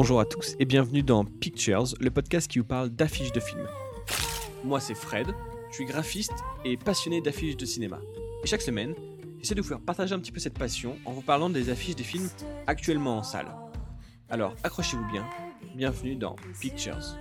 Bonjour à tous et bienvenue dans Pictures, le podcast qui vous parle d'affiches de films. Moi c'est Fred, je suis graphiste et passionné d'affiches de cinéma. Et chaque semaine, j'essaie de vous faire partager un petit peu cette passion en vous parlant des affiches des films actuellement en salle. Alors accrochez-vous bien, bienvenue dans Pictures.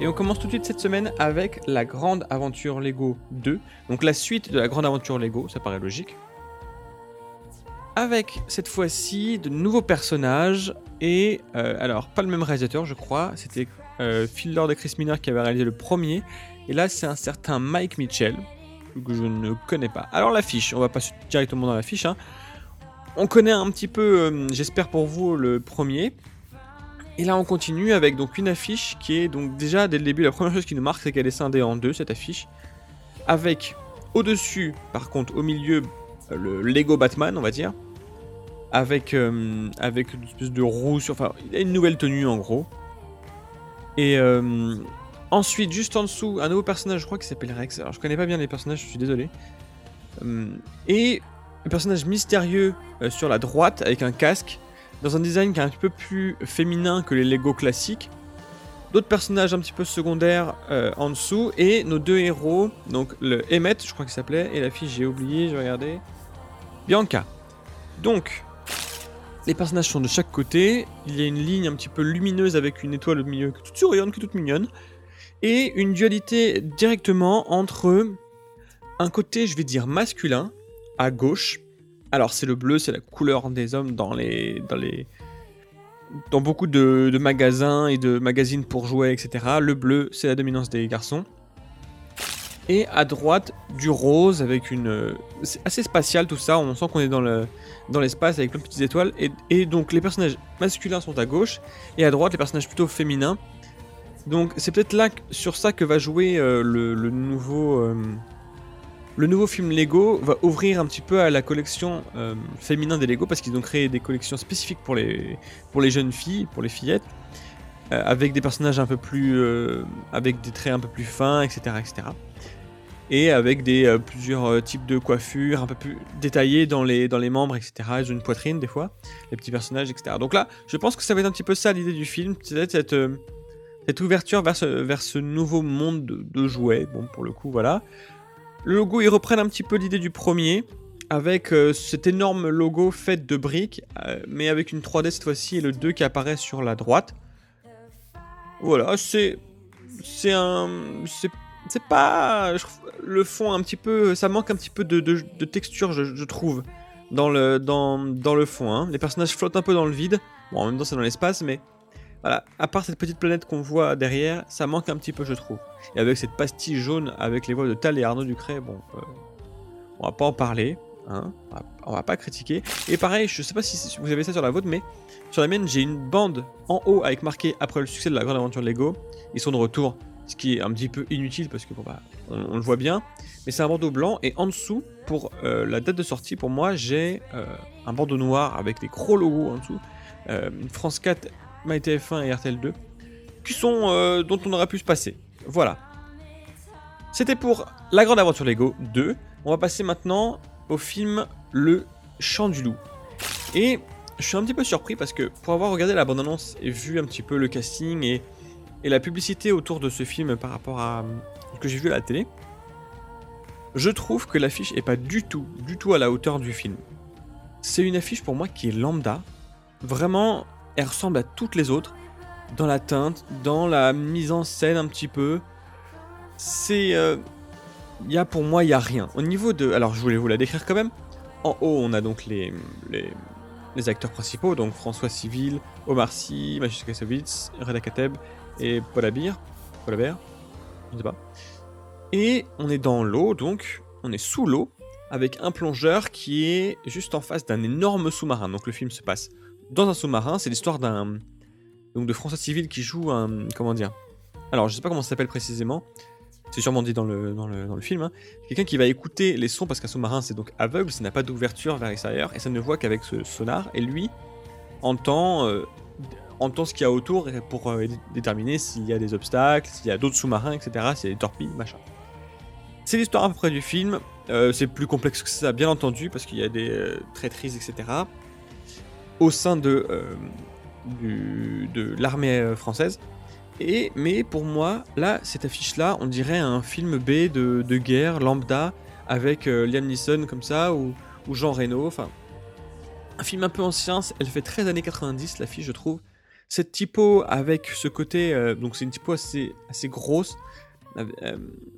Et on commence tout de suite cette semaine avec la grande aventure Lego 2. Donc la suite de la grande aventure Lego, ça paraît logique. Avec cette fois-ci de nouveaux personnages et euh, alors pas le même réalisateur je crois, c'était euh, Phil Lord et Chris Miner qui avaient réalisé le premier et là c'est un certain Mike Mitchell que je ne connais pas. Alors l'affiche, on va passer directement dans l'affiche. Hein. On connaît un petit peu, euh, j'espère pour vous, le premier. Et là, on continue avec donc une affiche qui est donc déjà dès le début la première chose qui nous marque, c'est qu'elle est scindée en deux cette affiche, avec au-dessus, par contre, au milieu, le Lego Batman, on va dire, avec euh, avec une espèce de roue sur, enfin, il a une nouvelle tenue en gros. Et euh, ensuite, juste en dessous, un nouveau personnage, je crois, qui s'appelle Rex. Alors, je connais pas bien les personnages, je suis désolé. Euh, et un personnage mystérieux sur la droite avec un casque dans un design qui est un petit peu plus féminin que les Lego classiques. D'autres personnages un petit peu secondaires euh, en dessous et nos deux héros, donc le Emmett, je crois qu'il s'appelait, et la fille, j'ai oublié, j'ai regardé, Bianca. Donc, les personnages sont de chaque côté. Il y a une ligne un petit peu lumineuse avec une étoile au milieu qui est toute souriante, qui est toute mignonne, et une dualité directement entre un côté, je vais dire masculin, à gauche, alors c'est le bleu, c'est la couleur des hommes dans les dans les dans beaucoup de, magasins et de magazines pour jouets, etc. Le bleu, c'est la dominance des garçons. Et à droite, du rose avec une. C'est assez spatial tout ça, on sent qu'on est dans le dans l'espace avec plein de petites étoiles. Et, donc les personnages masculins sont à gauche, et à droite, les personnages plutôt féminins. Donc c'est peut-être là, sur ça que va jouer euh, le, nouveau. Euh, le nouveau film Lego va ouvrir un petit peu à la collection euh, féminin des Lego parce qu'ils ont créé des collections spécifiques pour les, jeunes filles, pour les fillettes, euh, avec des personnages un peu plus. Euh, avec des traits un peu plus fins, etc. etc. Et avec des plusieurs types de coiffures un peu plus détaillées dans les, membres, etc. Ils ont une poitrine des fois, les petits personnages, etc. Donc là, je pense que ça va être un petit peu ça l'idée du film, c'est cette, cette ouverture vers ce, vers ce nouveau monde de, de jouets. Bon, pour le coup, voilà. Le logo, ils reprennent un petit peu l'idée du premier, avec euh, cet énorme logo fait de briques, euh, mais avec une 3D cette fois-ci et le 2 qui apparaît sur la droite. Voilà, c'est. C'est un. C'est pas. le fond un petit peu. Ça manque un petit peu de, de, texture, je, trouve, dans le, dans, dans le fond. Hein. Les personnages flottent un peu dans le vide. Bon, en même temps, c'est dans l'espace, mais voilà, à part cette petite planète qu'on voit derrière, ça manque un petit peu, je trouve. Et avec cette pastille jaune avec les voix de Tal et Arnaud Ducret, bon, euh, on va pas en parler, hein, on va, pas critiquer. Et pareil, je sais pas si vous avez ça sur la vôtre, mais sur la mienne, j'ai une bande en haut avec marqué après le succès de la grande aventure Lego, ils sont de retour, ce qui est un petit peu inutile parce que bon, bah, on, le voit bien, mais c'est un bandeau blanc et en dessous, pour euh, la date de sortie, pour moi, j'ai euh, un bandeau noir avec des gros logos en dessous. France 4 MyTF1 et RTL2, qui sont euh, dont on aurait pu se passer. Voilà. C'était pour La Grande Aventure Lego 2. On va passer maintenant au film Le Chant du Loup. Et je suis un petit peu surpris parce que pour avoir regardé la bande-annonce et vu un petit peu le casting et, et la publicité autour de ce film par rapport à ce que j'ai vu à la télé, je trouve que l'affiche est pas du tout, du tout à la hauteur du film. C'est une affiche pour moi qui est lambda. Vraiment, elle ressemble à toutes les autres, dans la teinte, dans la mise en scène un petit peu. C'est... Euh, y a pour moi, il y a rien. Au niveau de... Alors je voulais vous la décrire quand même. En haut, on a donc les, les, acteurs principaux, donc François Civil, Omar Sy, Majus Kassovitz, Reda Kateb et Paul Abir. Paul Abir Je ne sais pas. Et on est dans l'eau, donc on est sous l'eau, avec un plongeur qui est juste en face d'un énorme sous-marin. Donc le film se passe dans un sous-marin. C'est l'histoire d'un donc de François Civil qui joue un comment dire? Alors je sais pas comment ça s'appelle précisément. c'est sûrement dit dans le, dans le, dans le film, hein. quelqu'un qui va écouter les sons parce qu'un sous-marin c'est donc aveugle, ça n'a pas d'ouverture vers l'extérieur et ça ne voit qu'avec ce sonar et lui entend, euh, entend ce qu'il y a autour pour euh, déterminer s'il y a des obstacles, s'il y a d'autres sous-marins, etc., s'il y a des torpilles, machin. C'est l'histoire à peu près du film, euh, c'est plus complexe que ça bien entendu parce qu'il y a des traîtrises, etc. au sein de, du, de l'armée française. Et, mais pour moi, là, cette affiche-là, on dirait un film B de, de guerre lambda avec euh, Liam Neeson comme ça ou, ou Jean Reno. Enfin, un film un peu ancien. Elle fait 13 années 90, l'affiche, je trouve. Cette typo avec ce côté, euh, donc c'est une typo assez, assez grosse, euh,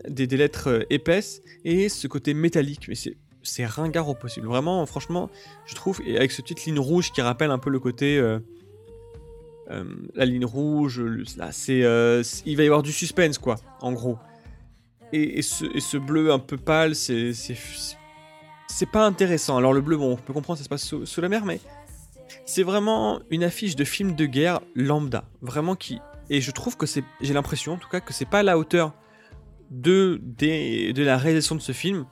des, des, lettres épaisses et ce côté métallique. Mais c'est c'est ringard au possible. Vraiment, franchement, je trouve, et avec ce petite ligne rouge qui rappelle un peu le côté euh, la ligne rouge, là, c'est, euh, il va y avoir du suspense, quoi, en gros. Et, ce, bleu un peu pâle, c'est, c'est, pas intéressant. Alors le bleu, bon, on peut comprendre, ça se passe sous, la mer, mais c'est vraiment une affiche de film de guerre lambda, vraiment qui. Et je trouve que c'est, j'ai l'impression, en tout cas, que c'est pas à la hauteur de, de la réalisation de ce film,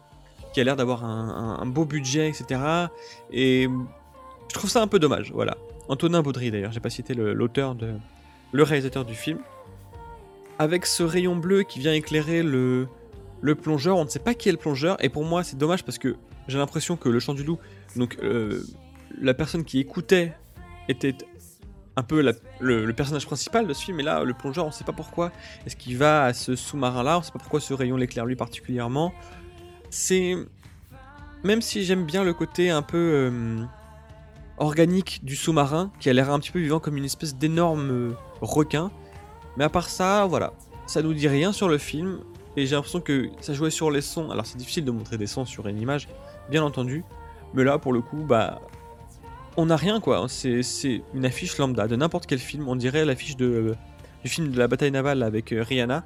qui a l'air d'avoir un, beau budget, etc. Et je trouve ça un peu dommage, voilà. Antonin Baudry d'ailleurs, j'ai pas cité l'auteur de le réalisateur du film. Avec ce rayon bleu qui vient éclairer le, le plongeur, on ne sait pas qui est le plongeur, et pour moi c'est dommage parce que j'ai l'impression que le chant du loup, donc euh, la personne qui écoutait était un peu le, personnage principal de ce film, et là le plongeur on ne sait pas pourquoi, est-ce qu'il va à ce sous-marin là, on ne sait pas pourquoi ce rayon l'éclaire lui particulièrement. C'est... Même si j'aime bien le côté un peu... Euh, organique du sous-marin qui a l'air un petit peu vivant comme une espèce d'énorme euh, requin. Mais à part ça, voilà, ça nous dit rien sur le film et j'ai l'impression que ça jouait sur les sons. Alors c'est difficile de montrer des sons sur une image, bien entendu, mais là pour le coup, bah on n'a rien quoi. C'est une affiche lambda de n'importe quel film. On dirait l'affiche de, du film de la bataille navale avec euh, Rihanna.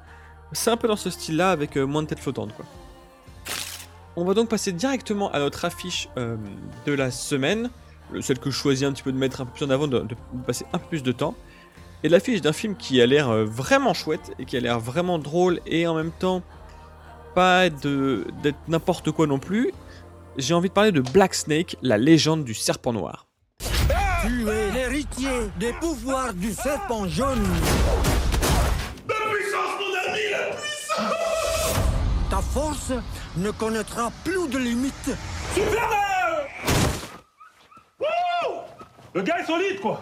C'est un peu dans ce style-là avec moins de tête flottante quoi. On va donc passer directement à notre affiche de la semaine celle que je choisis un petit peu de mettre un peu plus en avant, de, passer un peu plus de temps. Et l'affiche d'un film qui a l'air euh, vraiment chouette et qui a l'air vraiment drôle et en même temps pas d'être n'importe quoi non plus. J'ai envie de parler de Black Snake, la légende du serpent noir. Tu es l'héritier des pouvoirs du serpent jaune. Force ne connaîtra plus de limites. Super Le gars est solide, quoi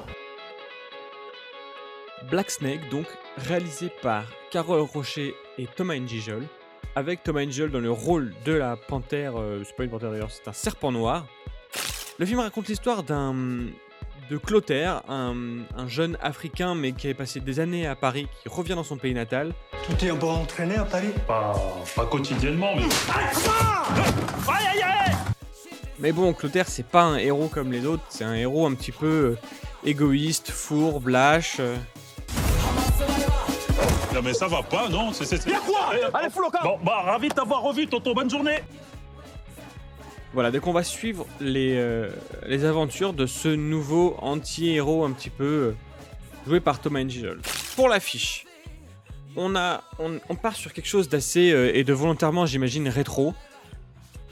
Black Snake, donc, réalisé par Carole Rocher et Thomas Njijol, avec Thomas Njijol dans le rôle de la panthère, euh, c'est pas une panthère d'ailleurs, c'est un serpent noir. Le film raconte l'histoire d'un de Clotaire, un, jeune africain mais qui avait passé des années à Paris, qui revient dans son pays natal. Tu t'es un peu entraîné à Paris. Pas, pas quotidiennement, mais... Aïe aïe aïe mais bon, Clotaire, c'est pas un héros comme les autres, c'est un héros un petit peu euh, égoïste, fourbe, lâche. Euh. Non mais ça va pas, non? C'est Y'a quoi? Eh, Allez, fous le Bon, bah ravi de t'avoir revu, tonton, bonne journée Voilà, donc on va suivre les, euh, les aventures de ce nouveau anti-héros un petit peu joué par Thomas Angel. Pour l'affiche, on, on, part sur quelque chose d'assez et de volontairement, j'imagine, rétro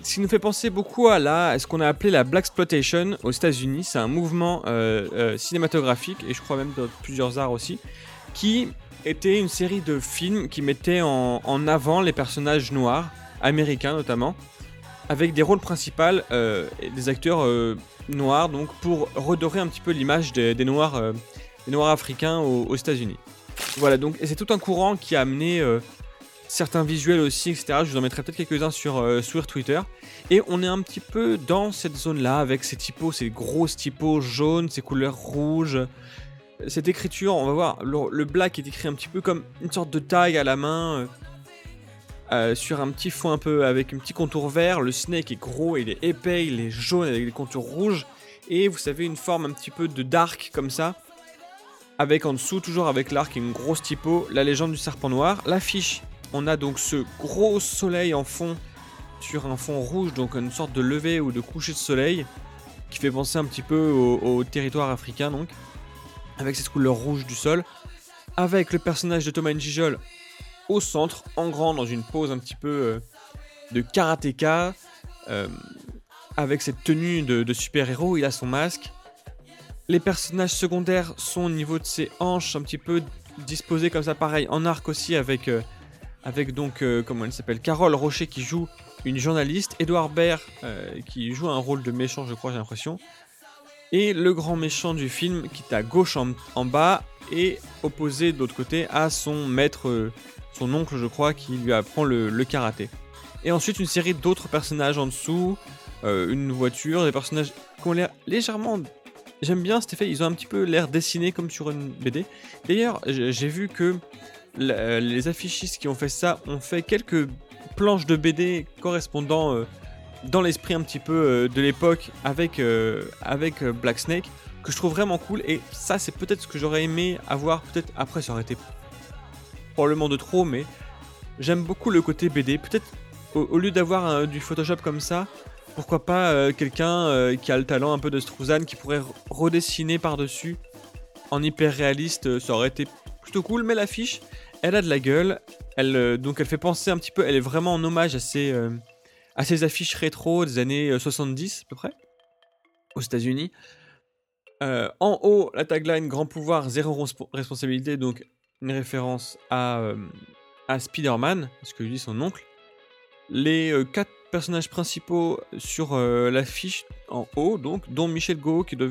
ce qui nous fait penser beaucoup à la, ce qu'on a appelé la Black Exploitation aux États-Unis. C'est un mouvement euh, euh, cinématographique, et je crois même dans plusieurs arts aussi, qui était une série de films qui mettaient en, avant les personnages noirs, américains notamment, avec des rôles principaux euh, des acteurs noirs, donc pour redorer un petit peu l'image des, noirs, des noirs africains aux, aux États-Unis. Voilà, donc c'est tout un courant qui a amené certains visuels aussi, etc. Je vous en mettrai peut-être quelques-uns sur, euh, sur Twitter. Et on est un petit peu dans cette zone-là, avec ces typos, ces grosses typos jaunes, ces couleurs rouges. Cette écriture, on va voir, le, black est écrit un petit peu comme une sorte de taille à la main, euh, sur un petit fond un peu avec un petit contour vert. Le snake est gros, il est épais, il est jaune avec des contours rouges. Et vous savez, une forme un petit peu de dark comme ça. Avec en dessous, toujours avec l'arc et une grosse typo, la légende du serpent noir. L'affiche on a donc ce gros soleil en fond sur un fond rouge, donc une sorte de lever ou de coucher de soleil qui fait penser un petit peu au, territoire africain donc, avec cette couleur rouge du sol, avec le personnage de Thomas Njijol au centre, en grand, dans une pose un petit peu euh, de karatéka, euh, avec cette tenue de, super-héros, il a son masque. Les personnages secondaires sont au niveau de ses hanches, un petit peu disposés comme ça, pareil, en arc aussi, avec, euh, avec donc, comment elle s'appelle, Carole Rocher qui joue une journaliste, Edouard Baird qui joue un rôle de méchant, je crois, j'ai l'impression. Et le grand méchant du film qui est à gauche en, en bas et opposé de l'autre côté à son maître, son oncle, je crois, qui lui apprend le, le karaté. Et ensuite une série d'autres personnages en dessous, euh, une voiture, des personnages qui ont l'air légèrement. J'aime bien cet effet, ils ont un petit peu l'air dessinés comme sur une BD. D'ailleurs, j'ai vu que les affichistes qui ont fait ça ont fait quelques planches de BD correspondant euh, dans l'esprit un petit peu euh, de l'époque avec, avec Black Snake que je trouve vraiment cool et ça c'est peut-être ce que j'aurais aimé avoir peut-être après ça aurait été probablement de trop mais j'aime beaucoup le côté BD peut-être au, au lieu d'avoir euh, du Photoshop comme ça pourquoi pas euh, quelqu'un euh, qui a le talent un peu de Struzan qui pourrait re- redessiner par-dessus en hyper réaliste euh, ça aurait été plutôt cool. Mais l'affiche elle a de la gueule. Elle, donc elle fait penser un petit peu elle est vraiment en hommage à ces, à ces affiches rétro des années euh, 70 à peu près. Aux États-Unis. En haut, la tagline Grand pouvoir, zéro respo- responsabilité, donc une référence à, euh, à Spider-Man, ce que lui dit son oncle. Les euh, quatre personnages principaux sur euh, l'affiche en haut, donc, dont Michel Go qui, doit,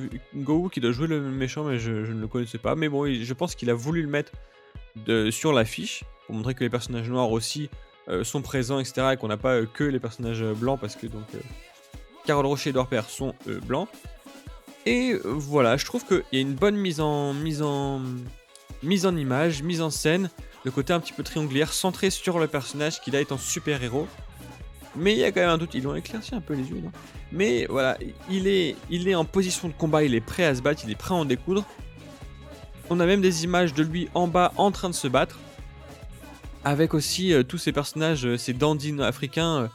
jouer le méchant, mais je, ne le connaissais pas. Mais bon, je pense qu'il a voulu le mettre de, sur l'affiche pour montrer que les personnages noirs aussi euh, sont présents, etc. Et qu'on n'a pas euh, que les personnages blancs, parce que donc Carole Rocher et Edouard sont blancs. Et voilà, je trouve qu'il y a une bonne mise en, mise en, mise en image, mise en scène, le côté un petit peu triangulaire, centré sur le personnage qui là est en super-héros. Mais il y a quand même un doute, ils l'ont éclairci un peu les yeux, Mais voilà, il est, en position de combat, il est prêt à se battre, il est prêt à en découdre. On a même des images de lui en bas en train de se battre. Avec aussi euh, tous ces personnages, euh, ces dandys africains euh,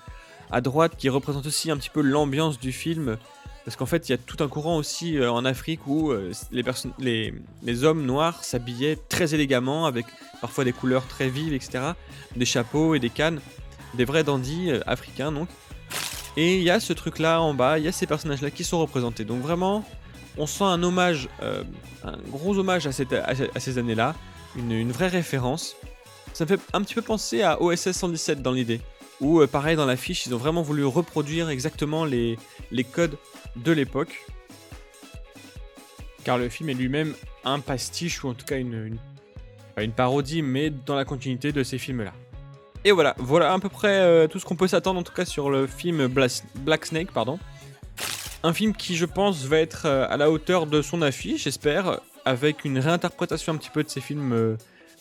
à droite qui représentent aussi un petit peu l'ambiance du film. Parce qu'en fait, il y a tout un courant aussi euh, en Afrique où euh, les, hommes noirs s'habillaient très élégamment, avec parfois des couleurs très vives, etc. Des chapeaux et des cannes. Des vrais dandys euh, africains, donc. Et il y a ce truc-là en bas, il y a ces personnages-là qui sont représentés. Donc vraiment, on sent un hommage, un gros hommage à ces années-là. Une, une vraie référence. Ça me fait un petit peu penser à OSS 117 dans l'idée. Où, euh, pareil, dans l'affiche, ils ont vraiment voulu reproduire exactement les, les codes de l'époque. Car le film est lui-même un pastiche, ou en tout cas une, une, parodie, mais dans la continuité de ces films-là. Et voilà, voilà à peu près euh, tout ce qu'on peut s'attendre en tout cas sur le film Black Snake, pardon. Un film qui, je pense, va être euh, à la hauteur de son affiche, j'espère, avec une réinterprétation un petit peu de ces films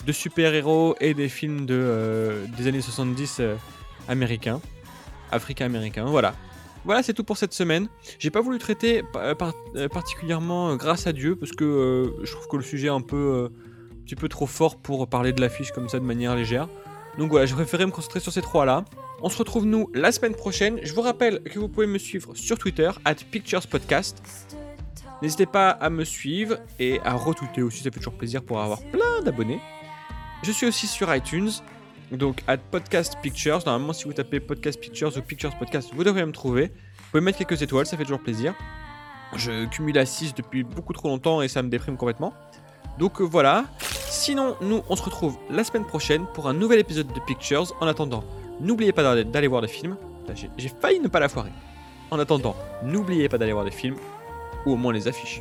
de super-héros et des films de, des années 70 euh, américains, africains-américains. Voilà. Voilà, c'est tout pour cette semaine. J'ai pas voulu traiter par- euh, particulièrement euh, grâce à Dieu, parce que euh, je trouve que le sujet est un peu, euh, un petit peu trop fort pour parler de l'affiche comme ça de manière légère. Donc voilà, j'ai préféré me concentrer sur ces trois-là. On se retrouve nous la semaine prochaine. Je vous rappelle que vous pouvez me suivre sur Twitter, at PicturesPodcast. N'hésitez pas à me suivre et à retweeter aussi, ça fait toujours plaisir pour avoir plein d'abonnés. Je suis aussi sur iTunes, donc at Podcast Pictures. Normalement, si vous tapez Podcast Pictures ou Pictures Podcast, vous devriez me trouver. Vous pouvez mettre quelques étoiles, ça fait toujours plaisir. Je cumule à 6 depuis beaucoup trop longtemps et ça me déprime complètement. Donc euh, voilà. Sinon, nous, on se retrouve la semaine prochaine pour un nouvel épisode de Pictures. En attendant, n'oubliez pas d'aller- voir des films. J'ai failli ne pas la foirer. En attendant, n'oubliez pas d'aller voir des films, ou au moins les affiches.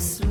sweet.